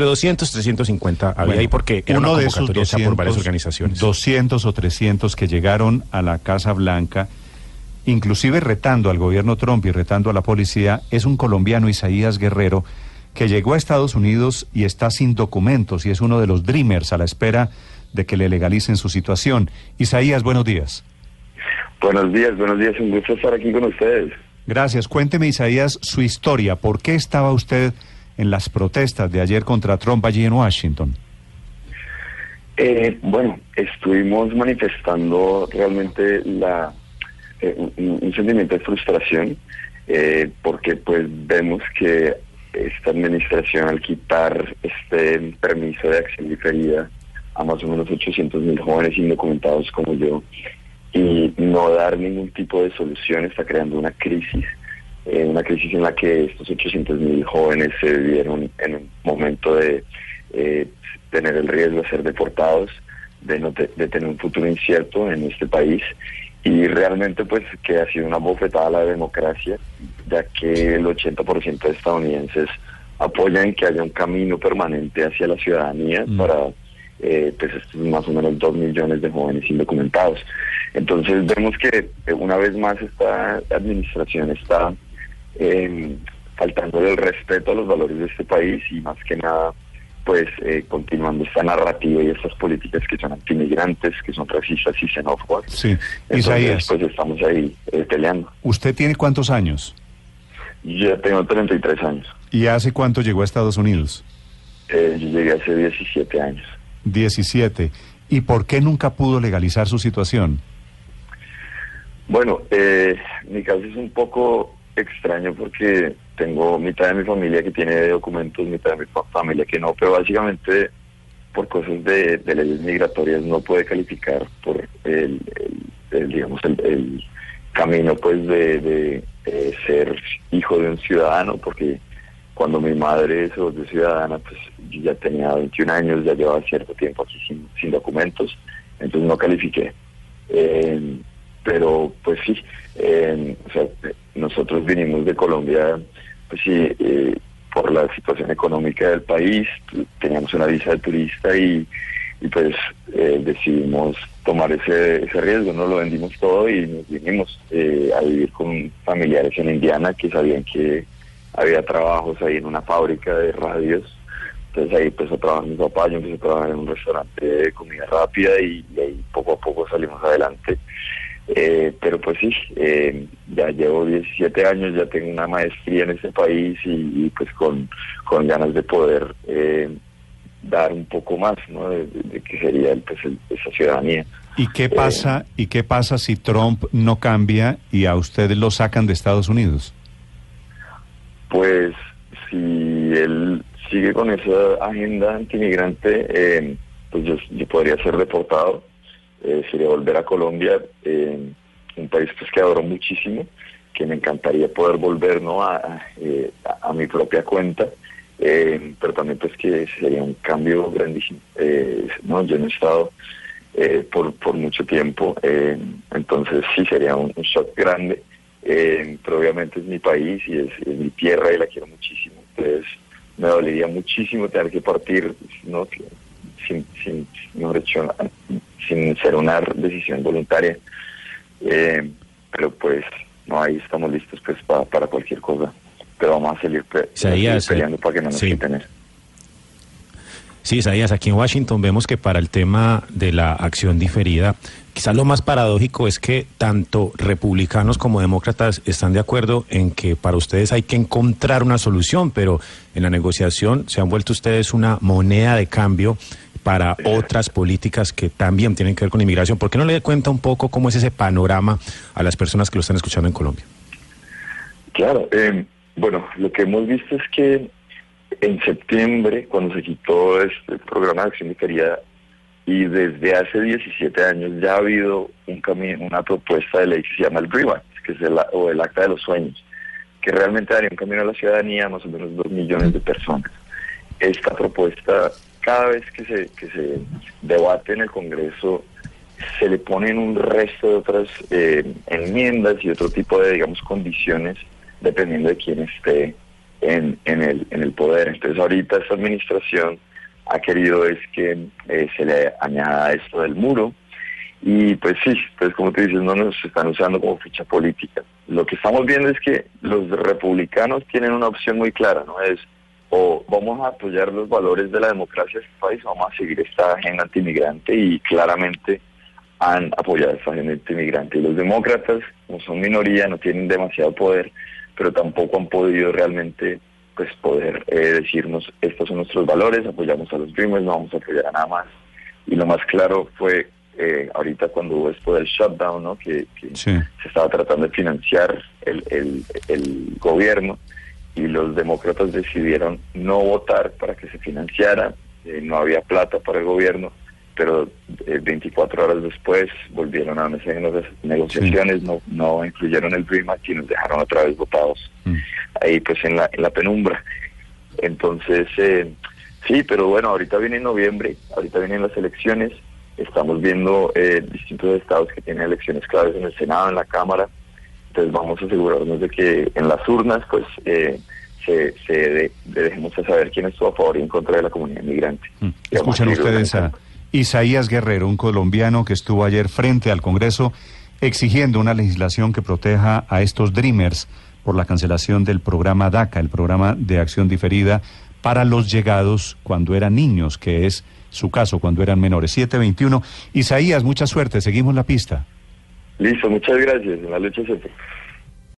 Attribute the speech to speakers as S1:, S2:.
S1: De 200, 350 había
S2: Bueno,
S1: ahí porque era
S2: uno
S1: una
S2: de esos
S1: convocatoria hecha por varias
S2: 200,
S1: organizaciones.
S2: 200 o 300 que llegaron a la Casa Blanca, inclusive retando al gobierno Trump y retando a la policía, es un colombiano, Isaías Guerrero, que llegó a Estados Unidos y está sin documentos y es uno de los dreamers a la espera de que le legalicen su situación. Isaías, buenos días.
S3: Buenos días, buenos días, un gusto estar aquí con ustedes.
S2: Gracias. Cuénteme, Isaías, su historia. ¿Por qué estaba usted en las protestas de ayer contra Trump allí en Washington?
S3: Eh, bueno, estuvimos manifestando realmente la eh, un, sentimiento de frustración eh, porque pues vemos que esta administración al quitar este permiso de acción diferida a más o menos 800 mil jóvenes indocumentados como yo y no dar ningún tipo de solución está creando una crisis eh, una crisis en la que estos 800 mil jóvenes se vieron en un momento de eh, tener el riesgo de ser deportados, de, no te- de tener un futuro incierto en este país y realmente pues que ha sido una bofetada a la democracia, ya que el 80% de estadounidenses apoyan que haya un camino permanente hacia la ciudadanía
S2: Mm.
S3: para eh, pues estos más o menos dos millones de jóvenes indocumentados. Entonces vemos que eh, una vez más esta administración está eh, faltando el respeto a los valores de este país y más que nada pues eh, continuando esta narrativa y estas políticas que son antimigrantes, que son racistas y xenófobas.
S2: Sí.
S3: Entonces
S2: Isaías,
S3: pues estamos ahí eh, peleando.
S2: ¿usted tiene cuántos años?
S3: Yo tengo 33 años.
S2: ¿Y hace cuánto llegó a Estados Unidos?
S3: Eh, yo llegué hace 17 años.
S2: 17. ¿Y por qué nunca pudo legalizar su situación?
S3: Bueno, eh, mi caso es un poco extraño porque tengo mitad de mi familia que tiene documentos, mitad de mi fa- familia que no, pero básicamente por cosas de, leyes migratorias no puede calificar por el, digamos el, camino pues de, ser hijo de un ciudadano porque cuando mi madre se volvió ciudadana pues yo ya tenía 21 años ya llevaba cierto tiempo aquí sin, documentos entonces no califiqué pero pues sí, nosotros vinimos de Colombia, pues sí, eh, por la situación económica del país, teníamos una visa de turista y, pues eh, decidimos tomar ese, ese riesgo, no lo vendimos todo y nos vinimos eh, a vivir con familiares en Indiana que sabían que había trabajos ahí en una fábrica de radios. Entonces ahí empezó a trabajar mi papá, yo empecé a trabajar en un restaurante de comida rápida y ahí poco a poco salimos adelante. Eh, pero pues sí, eh, ya llevo 17 años, ya tengo una maestría en este país y, y, pues con, con ganas de poder eh, dar un poco más, ¿no? De, de- de que sería el, pues, el- esa ciudadanía.
S2: ¿Y qué pasa, ¿Y qué pasa si Trump no cambia y a usted lo sacan de Estados Unidos?
S3: Pues si él sigue con esa agenda antimigrante, eh, pues yo, yo podría ser deportado, eh, sería volver a Colombia, eh, un país pues que adoro muchísimo, que me encantaría poder volver ¿no? a, a, eh, mi propia cuenta, eh, pero también pues que sería un cambio grandísimo. No, yo no he estado por, por mucho tiempo, entonces sí sería un, shock grande. Pero obviamente es mi país y es, es mi tierra y la quiero muchísimo. Entonces me dolería muchísimo tener que partir, ¿no? sin, sin, mejor dicho, sin ser una decisión voluntaria. Eh, pero pues, no, ahí estamos listos pues pa- para cualquier cosa. Pero vamos a seguir, pe- a seguir
S1: Isaías, eh,
S3: peleando para que no nos
S1: sí.
S3: quiten eso.
S1: Sí, Isaías, aquí en Washington vemos que para el tema de la acción diferida, quizás lo más paradójico es que tanto republicanos como demócratas están de acuerdo en que para ustedes hay que encontrar una solución, pero en la negociación se han vuelto ustedes una moneda de cambio para otras políticas que también tienen que ver con inmigración. ¿Por qué no le cuenta un poco cómo es ese panorama a las personas que lo están escuchando en Colombia?
S3: Claro, eh, bueno, lo que hemos visto es que en septiembre, cuando se quitó este programa de acción diferida, y desde hace 17 años ya ha habido un cami- una propuesta de ley que se llama el GRIVA, que es el, o el Acta de los Sueños, que realmente daría un camino a la ciudadanía a más o menos dos millones de personas. Esta propuesta, cada vez que se, que se debate en el Congreso, se le ponen un resto de otras eh, enmiendas y otro tipo de, digamos, condiciones, dependiendo de quién esté en, en, el, en el poder. Entonces ahorita esta administración ha querido es que eh, se le añada esto del muro y pues sí, pues como tú dices, no nos están usando como ficha política. Lo que estamos viendo es que los republicanos tienen una opción muy clara, ¿no? Es o vamos a apoyar los valores de la democracia de este país o vamos a seguir esta agenda antimigrante y claramente han apoyado esta agenda antimigrante. Y los demócratas, como son minoría, no tienen demasiado poder, pero tampoco han podido realmente pues poder eh, decirnos estos son nuestros valores, apoyamos a los Dreamers, no vamos a apoyar a nada más. Y lo más claro fue eh, ahorita cuando hubo esto del shutdown, ¿no? que, se estaba tratando de financiar el, el, gobierno y los demócratas decidieron no votar para que se financiara, eh, no había plata para el gobierno, pero 24 horas después volvieron a de negociaciones, no, no incluyeron el Act y nos dejaron otra vez votados. Mm ahí pues en la, en la penumbra. Entonces, eh, sí, pero bueno, ahorita viene noviembre, ahorita vienen las elecciones, estamos viendo eh, distintos estados que tienen elecciones claves en el Senado, en la Cámara, entonces vamos a asegurarnos de que en las urnas pues eh, se, se dejemos a saber quién estuvo a favor y en contra de la comunidad inmigrante.
S2: Mm. Escuchen ustedes a Isaías Guerrero, un colombiano que estuvo ayer frente al Congreso exigiendo una legislación que proteja a estos Dreamers por la cancelación del programa DACA, el programa de acción diferida para los llegados cuando eran niños, que es su caso cuando eran menores. 721. Isaías, mucha suerte, seguimos la pista.
S3: Listo, muchas gracias. En la lucha siempre.